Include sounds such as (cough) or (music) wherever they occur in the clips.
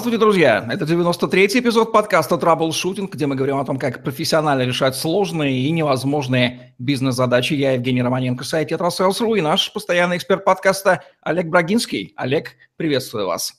Здравствуйте, друзья! Это 93-й эпизод подкаста «Траблшутинг», где мы говорим о том, как профессионально решать сложные и невозможные бизнес-задачи. Я Евгений Романенко, сайт «Tetrasales.ru» и наш постоянный эксперт подкаста Олег Брагинский. Олег, приветствую вас.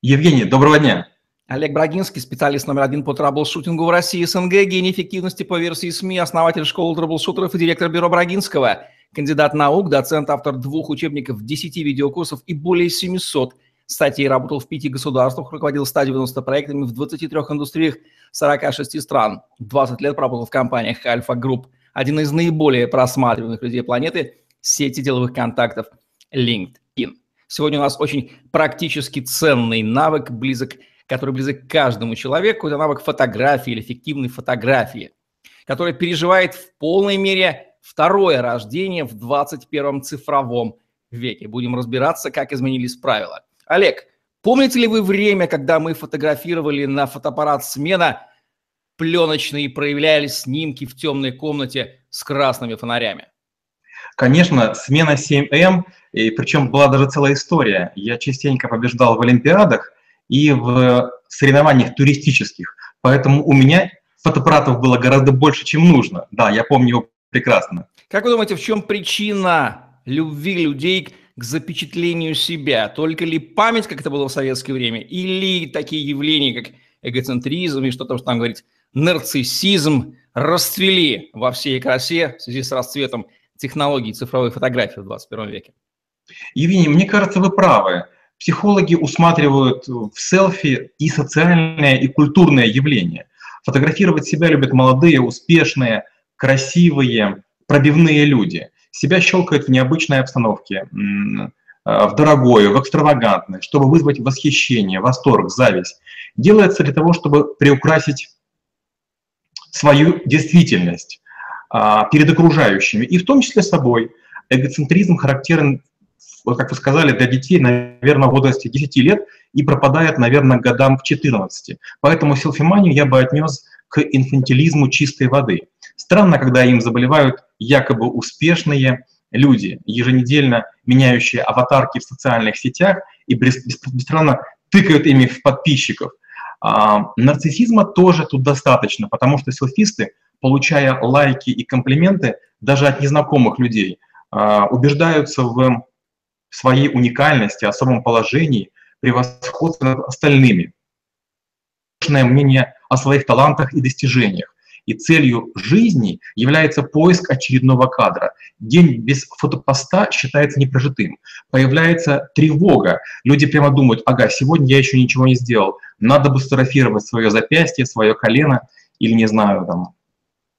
Евгений, доброго дня. Олег Брагинский, специалист номер один по траблшутингу в России, СНГ, гений эффективности по версии СМИ, основатель школы траблшутеров и директор бюро Брагинского, кандидат наук, доцент, автор двух учебников, 10 видеокурсов и более 700 статей, работал в пяти государствах, руководил 190 проектами в 23 индустриях 46 стран. 20 лет работал в компаниях Альфа Групп, один из наиболее просматриваемых людей планеты, сети деловых контактов LinkedIn. Сегодня у нас очень практически ценный навык, близок, который близок к каждому человеку. Это навык фотографии или эффективной фотографии, который переживает в полной мере второе рождение в 21 цифровом веке. Будем разбираться, как изменились правила. Олег, помните ли вы время, когда мы фотографировали на фотоаппарат «Смена» пленочные и проявляли снимки в темной комнате с красными фонарями? Конечно, смена 7М, и причем была даже целая история. Я частенько побеждал в Олимпиадах и в соревнованиях туристических, поэтому у меня фотоаппаратов было гораздо больше, чем нужно. Да, я помню его прекрасно. Как вы думаете, в чем причина любви людей к запечатлению себя? Только ли память, как это было в советское время, или такие явления, как эгоцентризм и что там, что там говорить, нарциссизм расцвели во всей красе в связи с расцветом технологий цифровой фотографии в 21 веке? Евгений, мне кажется, вы правы. Психологи усматривают в селфи и социальное, и культурное явление. Фотографировать себя любят молодые, успешные, красивые, пробивные люди себя щелкает в необычной обстановке, а, в дорогое, в экстравагантное, чтобы вызвать восхищение, восторг, зависть. Делается для того, чтобы приукрасить свою действительность а, перед окружающими, и в том числе собой. Эгоцентризм характерен, как вы сказали, для детей, наверное, в возрасте 10 лет и пропадает, наверное, годам к 14. Поэтому селфиманию я бы отнес к инфантилизму чистой воды. Странно, когда им заболевают якобы успешные люди, еженедельно меняющие аватарки в социальных сетях и беспрестанно тыкают ими в подписчиков. А, нарциссизма тоже тут достаточно, потому что селфисты, получая лайки и комплименты даже от незнакомых людей, а, убеждаются в своей уникальности, особом положении, превосходстве над остальными. Мнение о своих талантах и достижениях. И целью жизни является поиск очередного кадра. День без фотопоста считается непрожитым. Появляется тревога. Люди прямо думают, ага, сегодня я еще ничего не сделал. Надо бы сфотографировать свое запястье, свое колено или, не знаю, там,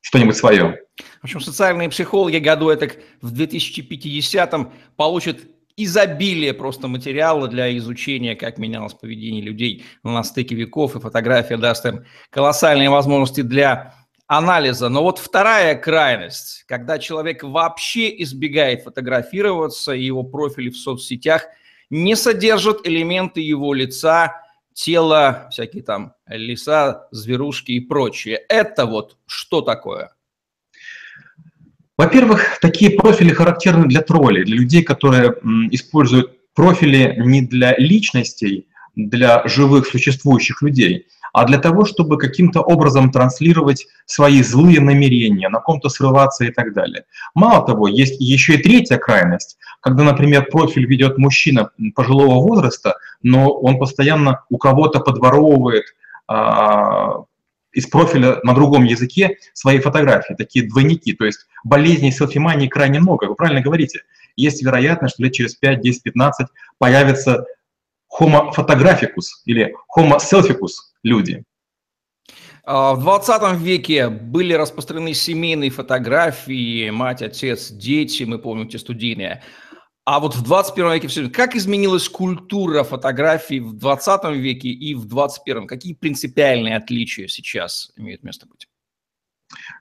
что-нибудь свое. В общем, социальные психологи году это в 2050-м получат изобилие просто материала для изучения, как менялось поведение людей на стыке веков, и фотография даст им колоссальные возможности для анализа. Но вот вторая крайность, когда человек вообще избегает фотографироваться, и его профили в соцсетях не содержат элементы его лица, тела, всякие там леса, зверушки и прочее. Это вот что такое? Во-первых, такие профили характерны для троллей, для людей, которые используют профили не для личностей, для живых существующих людей, а для того, чтобы каким-то образом транслировать свои злые намерения, на ком-то срываться и так далее. Мало того, есть еще и третья крайность, когда, например, профиль ведет мужчина пожилого возраста, но он постоянно у кого-то подворовывает а, из профиля на другом языке свои фотографии, такие двойники. То есть болезней селфимании крайне много. Вы правильно говорите. Есть вероятность, что лет через 5, 10, 15 появится homo photographicus или homo selficus люди. А, в 20 веке были распространены семейные фотографии, мать, отец, дети, мы помним те студийные. А вот в 21 веке все. Как изменилась культура фотографий в 20 веке и в 21? Какие принципиальные отличия сейчас имеют место быть?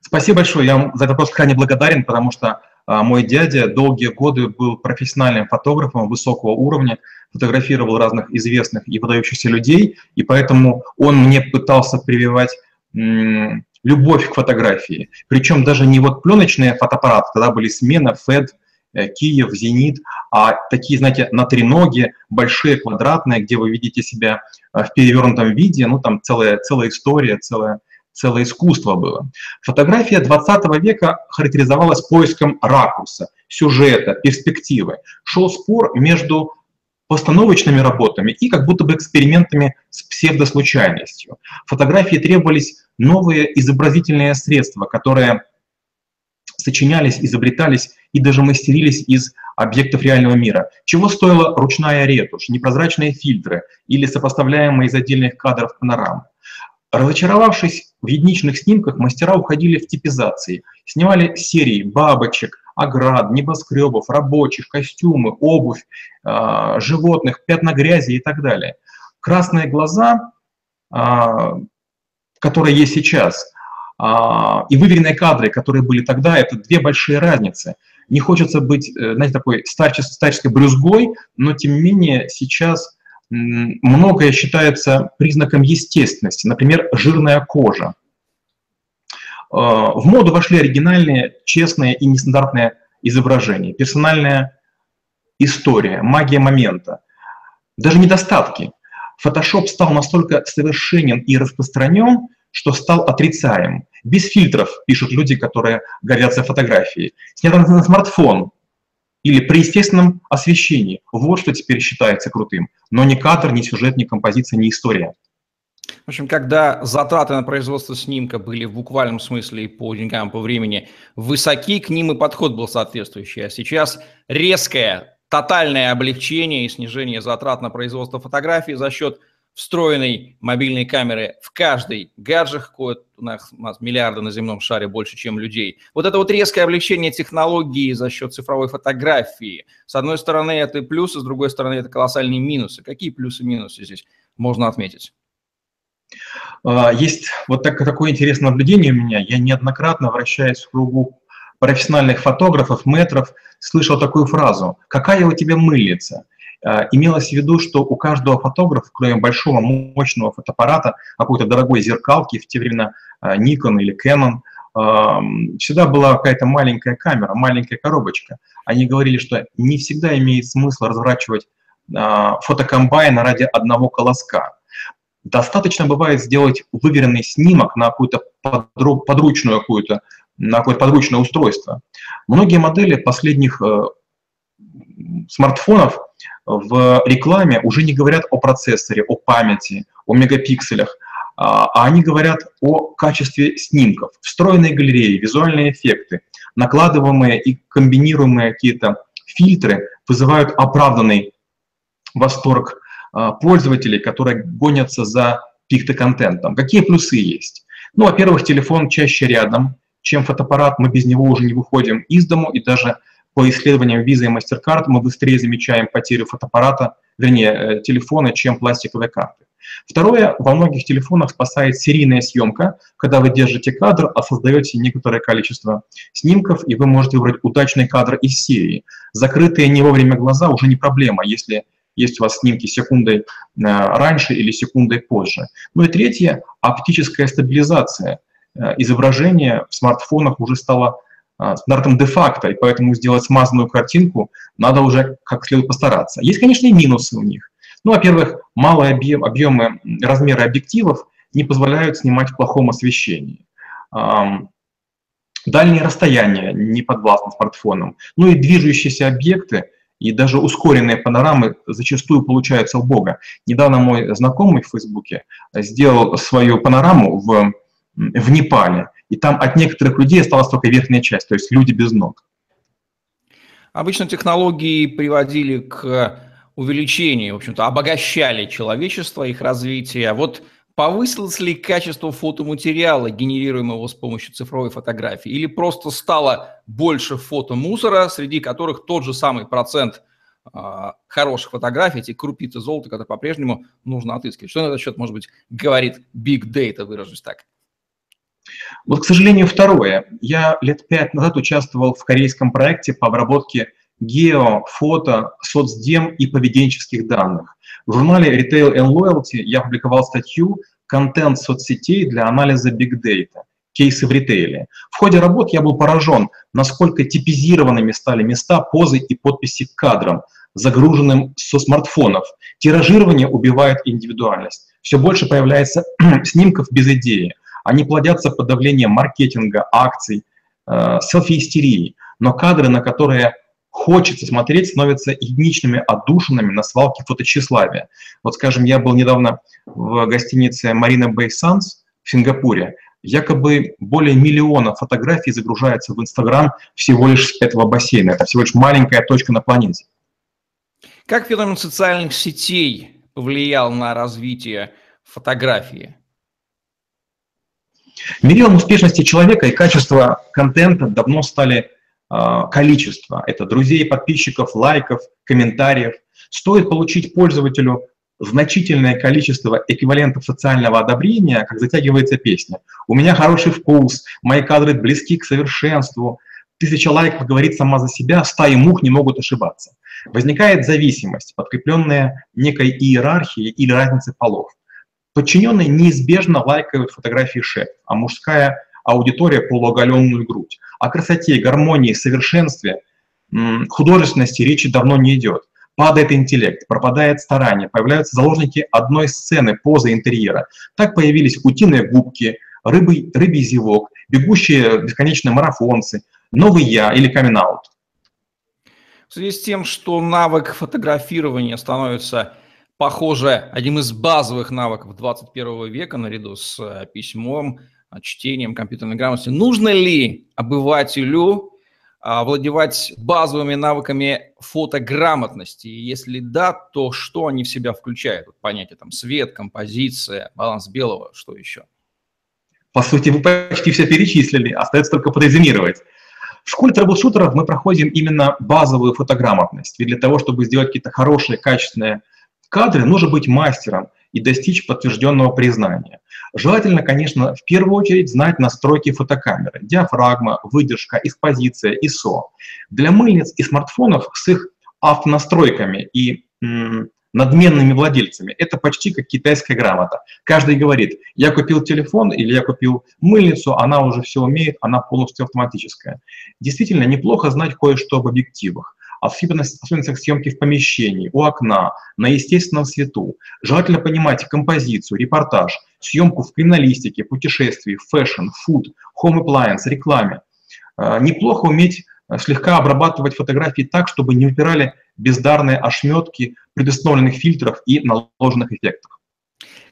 Спасибо большое. Я вам за этот вопрос крайне благодарен, потому что мой дядя долгие годы был профессиональным фотографом высокого уровня, фотографировал разных известных и выдающихся людей, и поэтому он мне пытался прививать любовь к фотографии. Причем даже не вот пленочные фотоаппараты, тогда были смена, FED Киев, Зенит, а такие, знаете, на треноге, большие, квадратные, где вы видите себя в перевернутом виде, ну там целая, целая история, целая, целое искусство было. Фотография 20 века характеризовалась поиском ракурса, сюжета, перспективы. Шел спор между постановочными работами и как будто бы экспериментами с псевдослучайностью. Фотографии требовались новые изобразительные средства, которые сочинялись, изобретались и даже мастерились из объектов реального мира. Чего стоила ручная ретушь, непрозрачные фильтры или сопоставляемые из отдельных кадров панорамы. Разочаровавшись в единичных снимках, мастера уходили в типизации, снимали серии бабочек, оград, небоскребов, рабочих, костюмы, обувь, э, животных, пятна грязи и так далее. Красные глаза, э, которые есть сейчас, э, и выверенные кадры, которые были тогда, это две большие разницы. Не хочется быть, знаете, такой старческой, старческой брюзгой, но тем не менее сейчас многое считается признаком естественности, например, жирная кожа. Э, в моду вошли оригинальные, честные и нестандартные изображения, персональная история, магия момента, даже недостатки. Фотошоп стал настолько совершенен и распространен, что стал отрицаем. Без фильтров, пишут люди, которые горятся фотографией. Снято на смартфон, или при естественном освещении. Вот что теперь считается крутым. Но ни кадр, ни сюжет, ни композиция, ни история. В общем, когда затраты на производство снимка были в буквальном смысле и по деньгам, по времени высоки, к ним и подход был соответствующий. А сейчас резкое, тотальное облегчение и снижение затрат на производство фотографий за счет – встроенной мобильной камеры в каждый гаджет, у нас, у нас миллиарды на земном шаре больше, чем людей. Вот это вот резкое облегчение технологии за счет цифровой фотографии. С одной стороны, это плюсы, с другой стороны, это колоссальные минусы. Какие плюсы и минусы здесь можно отметить? А, есть вот так, такое интересное наблюдение у меня. Я неоднократно, вращаясь в кругу профессиональных фотографов, метров, слышал такую фразу «Какая у тебя мыльница?» Э, имелось в виду, что у каждого фотографа, кроме большого мощного фотоаппарата, какой-то дорогой зеркалки, в те времена э, Nikon или Canon, эм, всегда была какая-то маленькая камера, маленькая коробочка. Они говорили, что не всегда имеет смысл разворачивать э, фотокомбайн ради одного колоска. Достаточно бывает сделать выверенный снимок на какую-то подручную какую-то на какое-то подручное устройство. Многие модели последних смартфонов в рекламе уже не говорят о процессоре, о памяти, о мегапикселях, а, а они говорят о качестве снимков, встроенные галереи, визуальные эффекты, накладываемые и комбинируемые какие-то фильтры вызывают оправданный восторг а, пользователей, которые гонятся за пикто-контентом. Какие плюсы есть? Ну, во-первых, телефон чаще рядом, чем фотоаппарат, мы без него уже не выходим из дому, и даже по исследованиям Visa и MasterCard мы быстрее замечаем потерю фотоаппарата, вернее, э, телефона, чем пластиковые карты. Второе, во многих телефонах спасает серийная съемка, когда вы держите кадр, а создаете некоторое количество снимков, и вы можете выбрать удачный кадр из серии. Закрытые не вовремя глаза уже не проблема, если есть у вас снимки секундой э, раньше или секундой позже. Ну и третье, оптическая стабилизация. Э, изображение в смартфонах уже стало стандартом де-факто, и поэтому сделать смазанную картинку надо уже как следует постараться. Есть, конечно, и минусы у них. Ну, во-первых, малые объем, объемы, размеры объективов не позволяют снимать в плохом освещении. Дальние расстояния не подвластны смартфонам. Ну и движущиеся объекты и даже ускоренные панорамы зачастую получаются у Бога. Недавно мой знакомый в Фейсбуке сделал свою панораму в, в Непале и там от некоторых людей осталась только верхняя часть, то есть люди без ног. Обычно технологии приводили к увеличению, в общем-то, обогащали человечество, их развитие. А вот повысилось ли качество фотоматериала, генерируемого с помощью цифровой фотографии, или просто стало больше фотомусора, среди которых тот же самый процент э, хороших фотографий, эти крупицы золота, которые по-прежнему нужно отыскивать. Что на этот счет, может быть, говорит Big Data, выражусь так? Вот, к сожалению, второе. Я лет пять назад участвовал в корейском проекте по обработке гео, фото, соцдем и поведенческих данных. В журнале Retail and Loyalty я опубликовал статью «Контент соцсетей для анализа Big Data». кейсы в ритейле. В ходе работ я был поражен, насколько типизированными стали места, позы и подписи к кадрам, загруженным со смартфонов. Тиражирование убивает индивидуальность. Все больше появляется (clears throat) снимков без идеи. Они плодятся под давлением маркетинга, акций, э, селфи-истерии. Но кадры, на которые хочется смотреть, становятся единичными отдушинами на свалке фототщеславия. Вот, скажем, я был недавно в гостинице Marina Bay Sands в Сингапуре. Якобы более миллиона фотографий загружается в Инстаграм всего лишь с этого бассейна. Это всего лишь маленькая точка на планете. Как феномен социальных сетей повлиял на развитие фотографии? Мерилом успешности человека и качества контента давно стали э, количество. Это друзей, подписчиков, лайков, комментариев. Стоит получить пользователю значительное количество эквивалентов социального одобрения, как затягивается песня. У меня хороший вкус, мои кадры близки к совершенству, тысяча лайков говорит сама за себя, стаи мух не могут ошибаться. Возникает зависимость, подкрепленная некой иерархией или разницей полов. Подчиненные неизбежно лайкают фотографии шеф, а мужская аудитория полуоголенную грудь. О красоте, гармонии, совершенстве, художественности речи давно не идет. Падает интеллект, пропадает старание, появляются заложники одной сцены, позы интерьера. Так появились утиные губки, рыбы, рыбий зевок, бегущие бесконечные марафонцы, новый я или камин -аут. В связи с тем, что навык фотографирования становится, похоже, одним из базовых навыков 21 века наряду с э, письмом, чтением, компьютерной грамотностью, нужно ли обывателю овладевать базовыми навыками фотограмотности? Если да, то что они в себя включают? Понятие там свет, композиция, баланс белого, что еще? По сути, вы почти все перечислили, остается только подрезюмировать. В школе трэблшутеров мы проходим именно базовую фотограмотность. Ведь для того, чтобы сделать какие-то хорошие, качественные кадры, нужно быть мастером и достичь подтвержденного признания. Желательно, конечно, в первую очередь знать настройки фотокамеры, диафрагма, выдержка, экспозиция, ISO. Для мыльниц и смартфонов с их автонастройками и надменными владельцами. Это почти как китайская грамота. Каждый говорит, я купил телефон или я купил мыльницу, она уже все умеет, она полностью автоматическая. Действительно, неплохо знать кое-что об объективах особенностях, особенностях съемки в помещении, у окна, на естественном свету. Желательно понимать композицию, репортаж, съемку в криминалистике, путешествии, fashion, food, home appliance, рекламе. А, неплохо уметь а, слегка обрабатывать фотографии так, чтобы не упирали бездарные ошметки предустановленных фильтров и наложенных эффектов.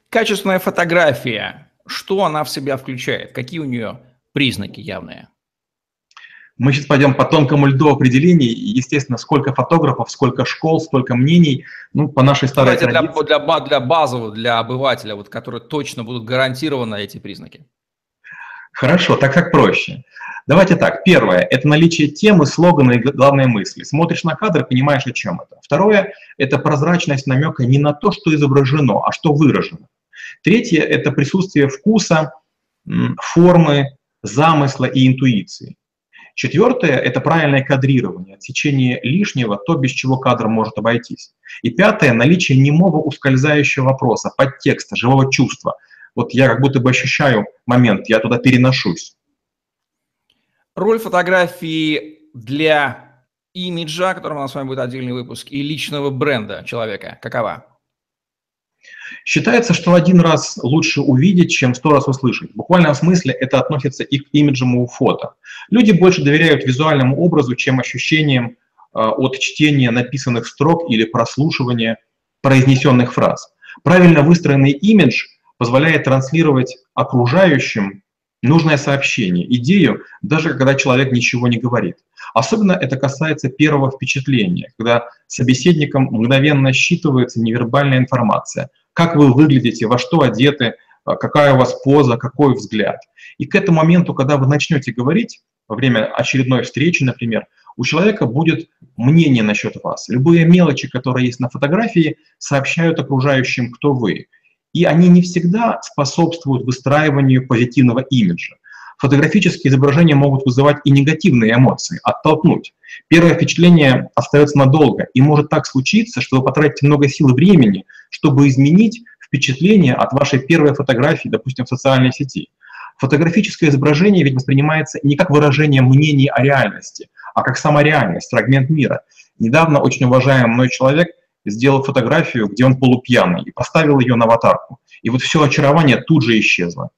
Качественная фотография, что она в себя включает? Какие у нее признаки явные? Мы сейчас пойдем по тонкому льду определений. Естественно, сколько фотографов, сколько школ, сколько мнений. Ну, по нашей старой Давайте традиции. Для, для, для базового, для обывателя, вот, которые точно будут гарантированы эти признаки. Хорошо, так как проще. Давайте так. Первое – это наличие темы, слогана и главной мысли. Смотришь на кадр, понимаешь, о чем это. Второе – это прозрачность намека не на то, что изображено, а что выражено. Третье – это присутствие вкуса, формы, замысла и интуиции. Четвертое – это правильное кадрирование, отсечение лишнего, то, без чего кадр может обойтись. И пятое – наличие немого ускользающего вопроса, подтекста, живого чувства. Вот я как будто бы ощущаю момент, я туда переношусь. Роль фотографии для имиджа, о котором у нас с вами будет отдельный выпуск, и личного бренда человека какова? Считается, что один раз лучше увидеть, чем сто раз услышать. В буквальном смысле это относится и к имиджевому фото. Люди больше доверяют визуальному образу, чем ощущениям э, от чтения написанных строк или прослушивания произнесенных фраз. Правильно выстроенный имидж позволяет транслировать окружающим нужное сообщение, идею, даже когда человек ничего не говорит. Особенно это касается первого впечатления, когда собеседником мгновенно считывается невербальная информация, как вы выглядите, во что одеты, а, какая у вас поза, какой взгляд. И к этому моменту, когда вы начнете говорить, во время очередной встречи, например, у человека будет мнение насчет вас. Любые мелочи, которые есть на фотографии, сообщают окружающим, кто вы. И они не всегда способствуют выстраиванию позитивного имиджа. Фотографические изображения могут вызывать и негативные эмоции, оттолкнуть. Первое впечатление остается надолго, и может так случиться, что вы потратите много сил и времени, чтобы изменить впечатление от вашей первой фотографии, допустим, в социальной сети. Фотографическое изображение ведь воспринимается не как выражение мнений о реальности, а как самореальность, фрагмент мира. Недавно очень уважаемый мной человек сделал фотографию, где он полупьяный, и поставил ее на аватарку. И вот все очарование тут же исчезло.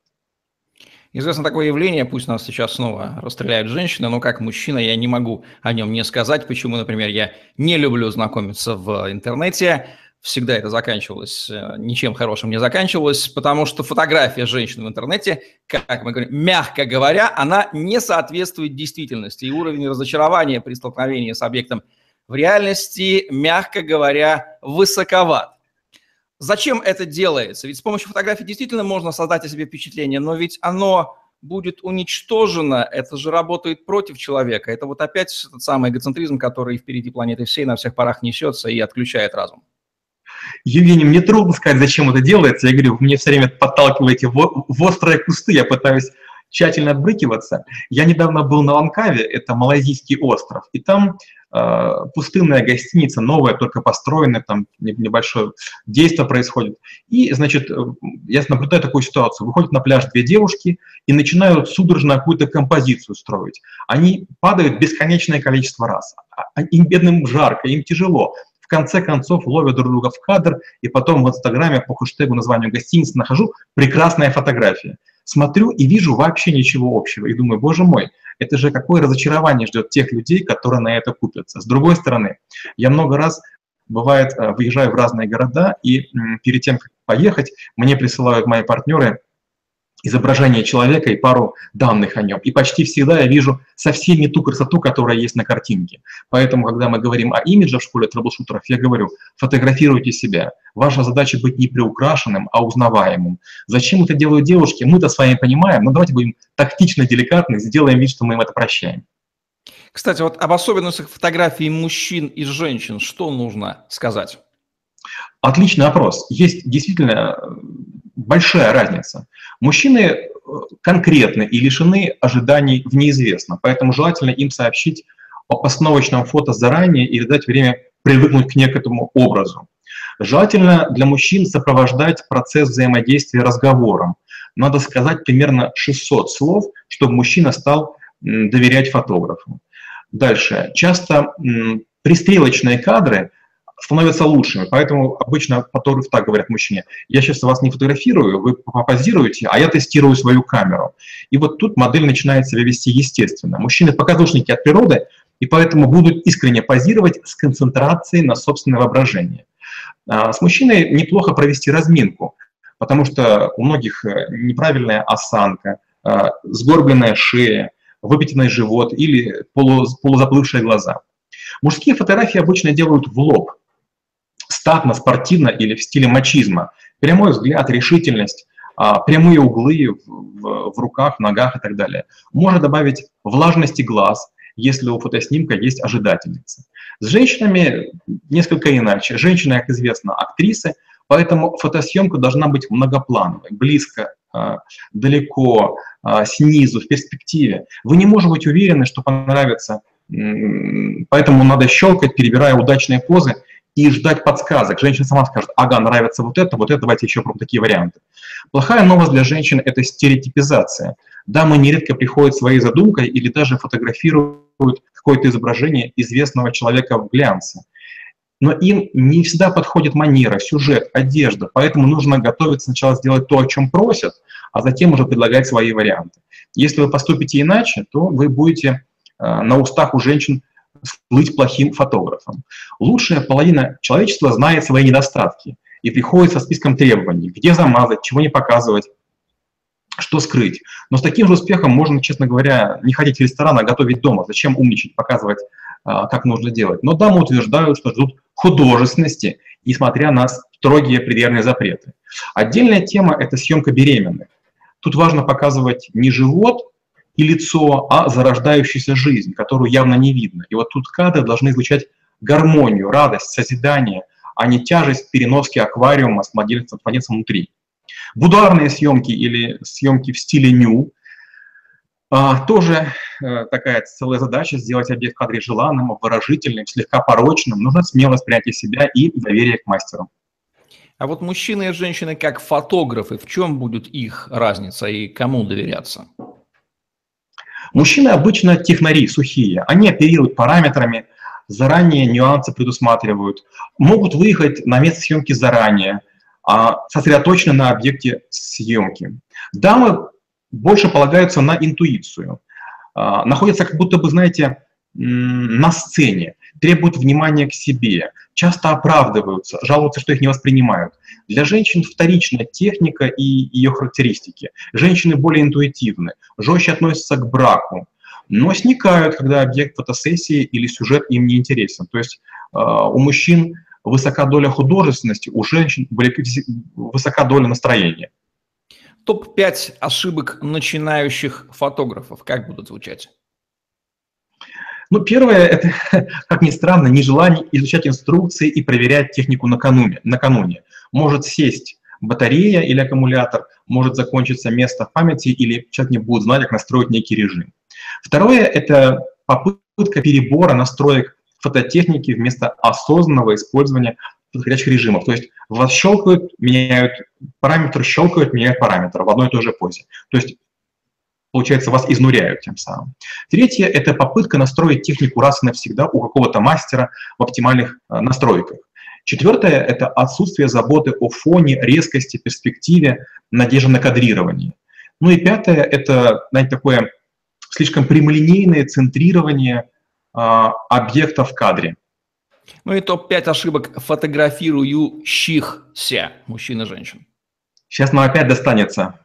Известно такое явление, пусть нас сейчас снова расстреляют женщины, но как мужчина я не могу о нем не сказать, почему, например, я не люблю знакомиться в интернете, всегда это заканчивалось, э, ничем хорошим не заканчивалось, потому что фотография женщины в интернете, как мы говорим, мягко говоря, она не соответствует действительности, и уровень разочарования при столкновении с объектом в реальности, мягко говоря, высоковат. Зачем это делается? Ведь с помощью фотографий действительно можно создать о себе впечатление, но ведь оно будет уничтожено, это же работает против человека. Это вот опять тот самый эгоцентризм, который впереди планеты всей на всех парах несется и отключает разум. Евгений, мне трудно сказать, зачем это делается. Я говорю, вы мне все время подталкиваете в, в острые кусты, я пытаюсь тщательно отбрыкиваться. Я недавно был на Ланкаве, это малайзийский остров, и там пустынная гостиница, новая, только построенная, там небольшое действие происходит. И, значит, э, я наблюдаю такую ситуацию. Выходят на пляж две девушки и начинают судорожно какую-то композицию строить. Они падают бесконечное количество раз. А, а им бедным жарко, им тяжело в конце концов ловят друг друга в кадр, и потом в Инстаграме по хэштегу названию гостиницы нахожу прекрасная фотография смотрю и вижу вообще ничего общего. И думаю, боже мой, это же какое разочарование ждет тех людей, которые на это купятся. С другой стороны, я много раз бывает, э, выезжаю в разные города, и перед тем, как поехать, мне присылают мои партнеры изображение человека и пару данных о нем. И почти всегда я вижу совсем не ту красоту, которая есть на картинке. Поэтому, когда мы говорим о имидже в школе трэблшутеров, я говорю, фотографируйте себя. Ваша задача быть не приукрашенным, а узнаваемым. Зачем это делают девушки, мы-то с вами понимаем, но давайте будем тактично деликатны, сделаем вид, что мы им это прощаем. Кстати, вот об особенностях фотографий мужчин и женщин что нужно сказать? Отличный вопрос. Есть действительно большая разница. Мужчины э, конкретны и лишены ожиданий в неизвестном, поэтому желательно им сообщить о постановочном фото заранее или дать время привыкнуть к некому образу. Желательно для мужчин сопровождать процесс взаимодействия разговором. Надо сказать примерно 600 слов, чтобы мужчина стал доверять фотографу. Дальше. Часто пристрелочные кадры – становятся лучшими. Поэтому обычно фотографы так говорят мужчине, я сейчас вас не фотографирую, вы попозируете, а я тестирую свою камеру. И вот тут модель начинает себя вести естественно. Мужчины показушники от природы, и поэтому будут искренне позировать с концентрацией на собственное воображение. А с мужчиной неплохо провести разминку, потому что у многих э, неправильная осанка, э, сгорбленная шея, выпятенный живот или полузаплывшие глаза. Мужские фотографии обычно делают в лоб, статно, спортивно или в стиле мачизма. Прямой взгляд, решительность, а, прямые углы в, в руках, ногах и так далее. Можно добавить влажности глаз, если у фотоснимка есть ожидательница. С женщинами несколько иначе. Женщины, как известно, актрисы, поэтому фотосъемка должна быть многоплановой, близко, а, далеко, а, снизу, в перспективе. Вы не можете быть уверены, что понравится, поэтому надо щелкать, перебирая удачные позы, и ждать подсказок. Женщина сама скажет, ага, нравится вот это, вот это, давайте еще пробуем такие варианты. Плохая новость для женщин – это стереотипизация. Дамы нередко приходят своей задумкой или даже фотографируют какое-то изображение известного человека в глянце. Но им не всегда подходит манера, сюжет, одежда, поэтому нужно готовиться сначала сделать то, о чем просят, а затем уже предлагать свои варианты. Если вы поступите иначе, то вы будете э, на устах у женщин быть плохим фотографом. Лучшая половина человечества знает свои недостатки и приходит со списком требований, где замазать, чего не показывать, что скрыть. Но с таким же успехом можно, честно говоря, не ходить в ресторан, а готовить дома. Зачем умничать, показывать, а, как нужно делать. Но дамы утверждают, что ждут художественности, несмотря на строгие предъявные запреты. Отдельная тема – это съемка беременных. Тут важно показывать не живот, и лицо, а зарождающаяся жизнь, которую явно не видно. И вот тут кадры должны излучать гармонию, радость, созидание, а не тяжесть переноски аквариума с младенцем, младенцем внутри. Будуарные съемки или съемки в стиле ню а, тоже а, такая целая задача сделать объект в кадре желанным, выражительным, слегка порочным. Нужно смелость принятия себя и доверие к мастеру. А вот мужчины и женщины как фотографы, в чем будет их разница и кому доверяться? Мужчины обычно технари, сухие. Они оперируют параметрами, заранее нюансы предусматривают, могут выехать на место съемки заранее, а сосредоточены на объекте съемки. Дамы больше полагаются на интуицию, а, находятся как будто бы, знаете, на сцене, требуют внимания к себе, часто оправдываются, жалуются, что их не воспринимают. Для женщин вторична техника и ее характеристики. Женщины более интуитивны, жестче относятся к браку, но сникают, когда объект фотосессии или сюжет им не интересен. То есть э, у мужчин высока доля художественности, у женщин высока доля настроения. Топ-5 ошибок начинающих фотографов. Как будут звучать? Ну, первое, это, (laughs) как ни странно, нежелание изучать инструкции и проверять технику накануне. накануне. Может сесть батарея или аккумулятор, может закончиться место в памяти или человек не будет знать, как настроить некий режим. Второе – это попытка перебора настроек фототехники вместо осознанного использования подходящих режимов. То есть вас щелкают, меняют параметр, щелкают, меняют параметр в одной и той же позе. То есть получается, вас изнуряют тем самым. Третье – это попытка настроить технику раз и навсегда у какого-то мастера в оптимальных э, настройках. Четвертое – это отсутствие заботы о фоне, резкости, перспективе, надежде на кадрирование. Ну и пятое – это, знаете, такое слишком прямолинейное центрирование а, объекта в кадре. Ну и топ-5 ошибок фотографирующихся мужчин и женщин. Сейчас нам опять достанется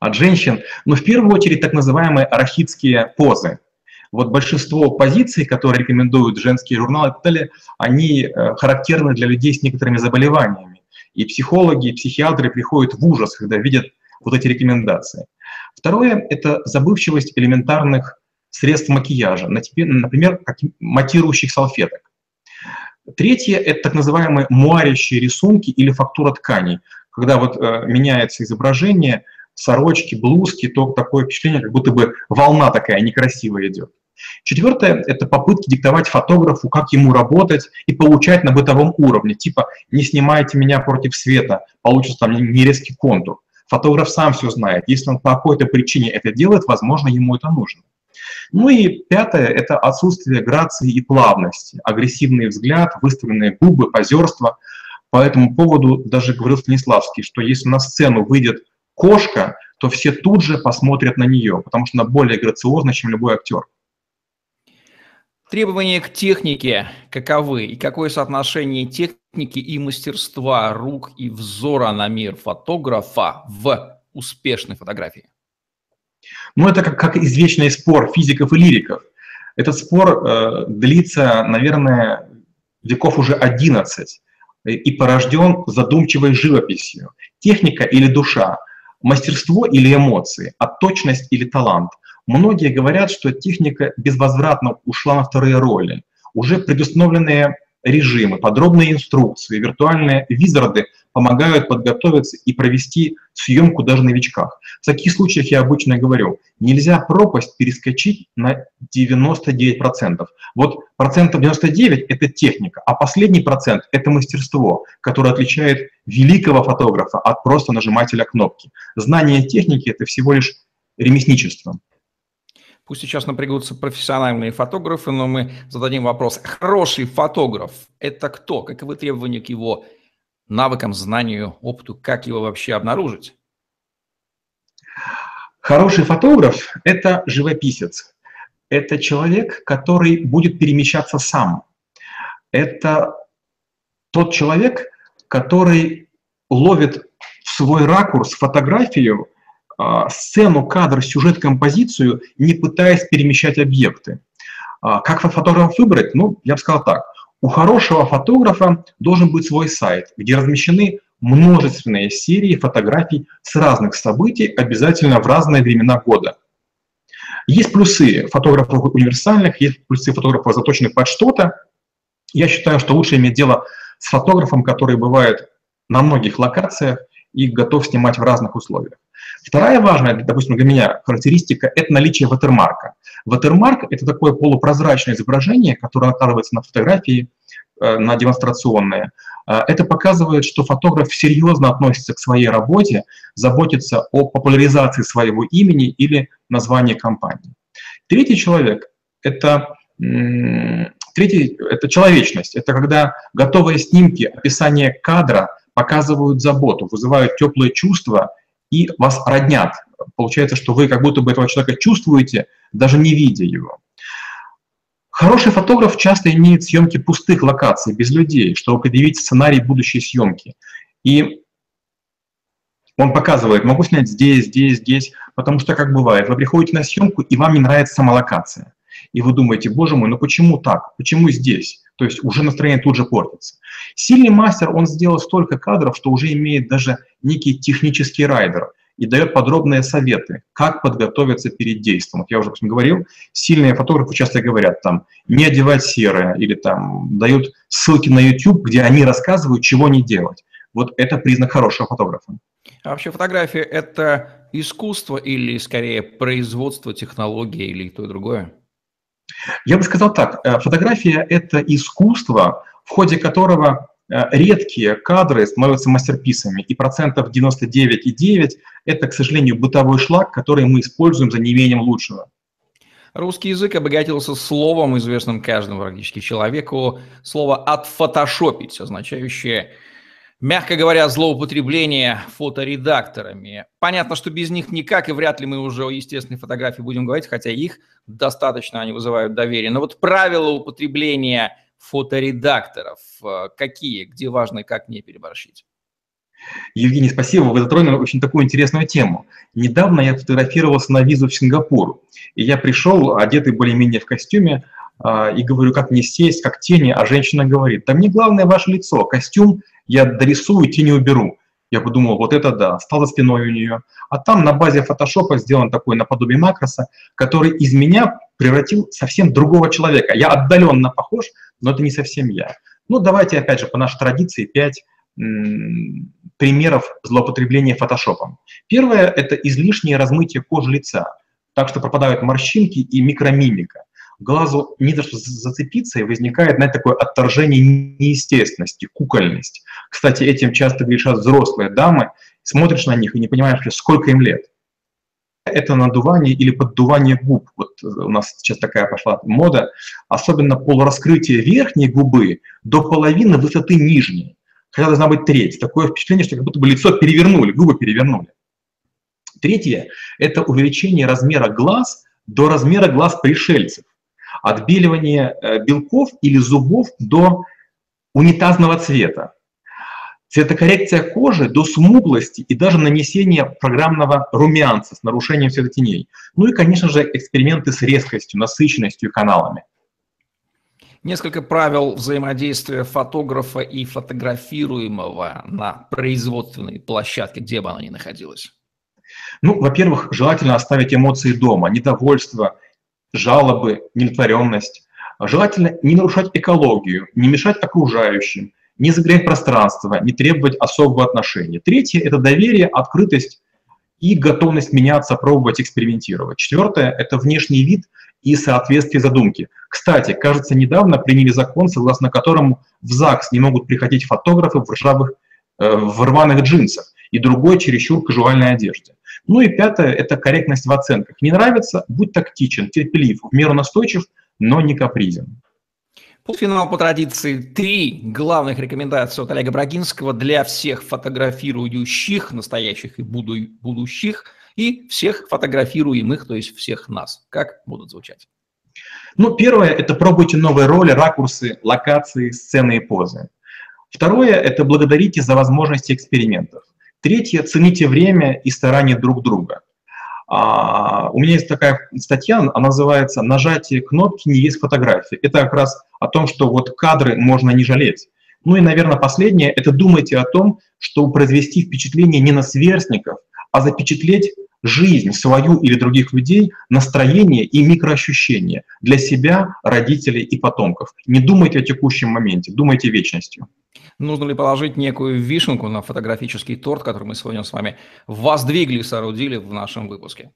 от женщин, но в первую очередь так называемые арахидские позы. Вот большинство позиций, которые рекомендуют женские журналы и так далее, они э, характерны для людей с некоторыми заболеваниями. И психологи, и психиатры приходят в ужас, когда видят вот эти рекомендации. Второе – это забывчивость элементарных средств макияжа, например, матирующих салфеток. Третье – это так называемые муарящие рисунки или фактура тканей, когда вот э, меняется изображение, сорочки, блузки, то такое впечатление, как будто бы волна такая некрасивая идет. Четвертое – это попытки диктовать фотографу, как ему работать и получать на бытовом уровне. Типа «не снимайте меня против света», получится там нерезкий контур. Фотограф сам все знает. Если он по какой-то причине это делает, возможно, ему это нужно. Ну и пятое – это отсутствие грации и плавности, агрессивный взгляд, выставленные губы, позерство. По этому поводу даже говорил Станиславский, что если на сцену выйдет кошка, то все тут же посмотрят на нее, потому что она более грациозна, чем любой актер. Требования к технике каковы? И какое соотношение техники и мастерства рук и взора на мир фотографа в успешной фотографии? Ну, это как, как извечный спор физиков и лириков. Этот спор э, длится, наверное, веков уже 11 и порожден задумчивой живописью. Техника или душа – мастерство или эмоции, а точность или талант. Многие говорят, что техника безвозвратно ушла на вторые роли. Уже предустановленные режимы, подробные инструкции, виртуальные визарды помогают подготовиться и провести съемку даже новичках. В таких случаях я обычно говорю, нельзя пропасть перескочить на 99%. Вот процентов 99 – это техника, а последний процент – это мастерство, которое отличает великого фотографа от просто нажимателя кнопки. Знание техники – это всего лишь ремесничество. Пусть сейчас напрягутся профессиональные фотографы, но мы зададим вопрос. Хороший фотограф – это кто? Каковы требования к его навыкам, знанию, опыту? Как его вообще обнаружить? Хороший фотограф – это живописец. Это человек, который будет перемещаться сам. Это тот человек, который ловит в свой ракурс фотографию а, сцену, кадр, сюжет, композицию, не пытаясь перемещать объекты. А, как фотограф выбрать? Ну, я бы сказал так. У хорошего фотографа должен быть свой сайт, где размещены множественные серии фотографий с разных событий, обязательно в разные времена года. Есть плюсы фотографов универсальных, есть плюсы фотографов, заточенных под что-то. Я считаю, что лучше иметь дело с фотографом, который бывает на многих локациях и готов снимать в разных условиях. Вторая важная, допустим, для меня характеристика – это наличие ватермарка. Ватермарк – это такое полупрозрачное изображение, которое накладывается на фотографии, э, на демонстрационные. Э, это показывает, что фотограф серьезно относится к своей работе, заботится о популяризации своего имени или названия компании. Третий человек – это Третий – это человечность. Это когда готовые снимки, описание кадра показывают заботу, вызывают теплые чувства и вас роднят. Получается, что вы как будто бы этого человека чувствуете, даже не видя его. Хороший фотограф часто имеет съемки пустых локаций, без людей, чтобы предъявить сценарий будущей съемки. И он показывает, могу снять здесь, здесь, здесь, потому что как бывает, вы приходите на съемку, и вам не нравится сама локация и вы думаете, боже мой, ну почему так? Почему здесь? То есть уже настроение тут же портится. Сильный мастер, он сделал столько кадров, что уже имеет даже некий технический райдер и дает подробные советы, как подготовиться перед действием. Вот я уже говорил, сильные фотографы часто говорят, там, не одевать серое, или там дают ссылки на YouTube, где они рассказывают, чего не делать. Вот это признак хорошего фотографа. А вообще фотография – это искусство или скорее производство, технологии или то и другое? Я бы сказал так, э, фотография – это искусство, в ходе которого э, редкие кадры становятся мастерписами, и процентов 99,9 – это, к сожалению, бытовой шлак, который мы используем за неимением лучшего. Русский язык обогатился словом, известным каждому практически человеку, слово «отфотошопить», означающее мягко говоря, злоупотребление фоторедакторами. Понятно, что без них никак, и вряд ли мы уже о естественной фотографии будем говорить, хотя их достаточно, они вызывают доверие. Но вот правила употребления фоторедакторов э, какие, где важно и как не переборщить? Евгений, спасибо. Вы затронули очень такую интересную тему. Недавно я фотографировался на визу в Сингапур. И я пришел, одетый более-менее в костюме, и говорю, как мне сесть, как тени, а женщина говорит, да мне главное ваше лицо, костюм я дорисую, тени уберу. Я подумал, вот это да, стал за спиной у нее. А там на базе фотошопа сделан такой наподобие макроса, который из меня превратил совсем другого человека. Я отдаленно похож, но это не совсем я. Ну, давайте, опять же, по нашей традиции, пять примеров злоупотребления фотошопом. Первое – это излишнее размытие кожи лица, так что пропадают морщинки и микромимика глазу не за что зацепиться, и возникает, знаете, такое отторжение неестественности, кукольность. Кстати, этим часто грешат взрослые дамы, смотришь на них и не понимаешь, сколько им лет. Это надувание или поддувание губ. Вот у нас сейчас такая пошла мода. Особенно полураскрытие верхней губы до половины высоты нижней. Хотя должна быть треть. Такое впечатление, что как будто бы лицо перевернули, губы перевернули. Третье – это увеличение размера глаз до размера глаз пришельцев отбеливание э, белков или зубов до унитазного цвета, цветокоррекция кожи до смуглости и даже нанесение программного румянца с нарушением светотеней. Ну и, конечно же, эксперименты с резкостью, насыщенностью и каналами. Несколько правил взаимодействия фотографа и фотографируемого на производственной площадке, где бы она ни находилась. Ну, во-первых, желательно оставить эмоции дома, недовольство, жалобы, неудовлетворенность. Желательно не нарушать экологию, не мешать окружающим, не загрять пространство, не требовать особого отношения. Третье – это доверие, открытость и готовность меняться, пробовать, экспериментировать. Четвертое – это внешний вид и соответствие задумки. Кстати, кажется, недавно приняли закон, согласно которому в ЗАГС не могут приходить фотографы в ржавых, э, в рваных джинсах и другой чересчур кажуальной одежде. Ну и пятое – это корректность в оценках. Не нравится – будь тактичен, терпелив, в меру настойчив, но не капризен. Полуфинал по традиции. Три главных рекомендации от Олега Брагинского для всех фотографирующих, настоящих и будущих, и всех фотографируемых, то есть всех нас. Как будут звучать? Ну, первое – это пробуйте новые роли, ракурсы, локации, сцены и позы. Второе – это благодарите за возможности экспериментов. Третье, цените время и старания друг друга. А, у меня есть такая статья, она называется «Нажатие кнопки не есть фотография». Это как раз о том, что вот кадры можно не жалеть. Ну и, наверное, последнее – это думайте о том, чтобы произвести впечатление не на сверстников, а запечатлеть жизнь свою или других людей, настроение и микроощущения для себя, родителей и потомков. Не думайте о текущем моменте, думайте вечностью. Нужно ли положить некую вишенку на фотографический торт, который мы сегодня с вами воздвигли, соорудили в нашем выпуске?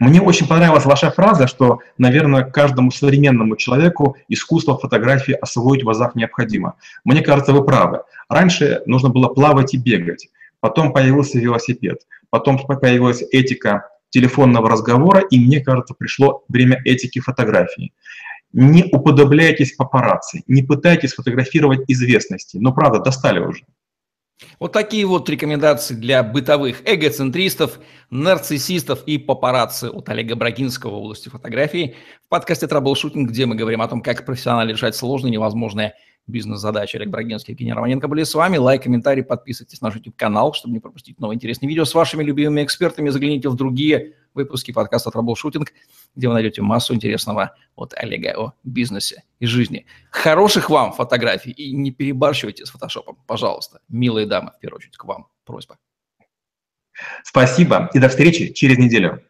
Мне очень понравилась ваша фраза, что, наверное, каждому современному человеку искусство фотографии освоить в азах необходимо. Мне кажется, вы правы. Раньше нужно было плавать и бегать, потом появился велосипед, потом появилась этика телефонного разговора, и мне кажется, пришло время этики фотографии. Не уподобляйтесь папарацци, не пытайтесь фотографировать известности, но правда, достали уже. Вот такие вот рекомендации для бытовых эгоцентристов, нарциссистов и папарацци от Олега Брагинского в области фотографии в подкасте «Траблшутинг», где мы говорим о том, как профессионально решать сложные невозможные бизнес-задачи. Олег Брагинский и Романенко были с вами. Лайк, комментарий, подписывайтесь на наш YouTube-канал, чтобы не пропустить новые интересные видео с вашими любимыми экспертами. Загляните в другие выпуски подкаста «Траблшутинг», где вы найдете массу интересного от Олега о бизнесе и жизни. Хороших вам фотографий и не перебарщивайте с фотошопом, пожалуйста. Милые дамы, в первую очередь, к вам просьба. Спасибо и до встречи через неделю.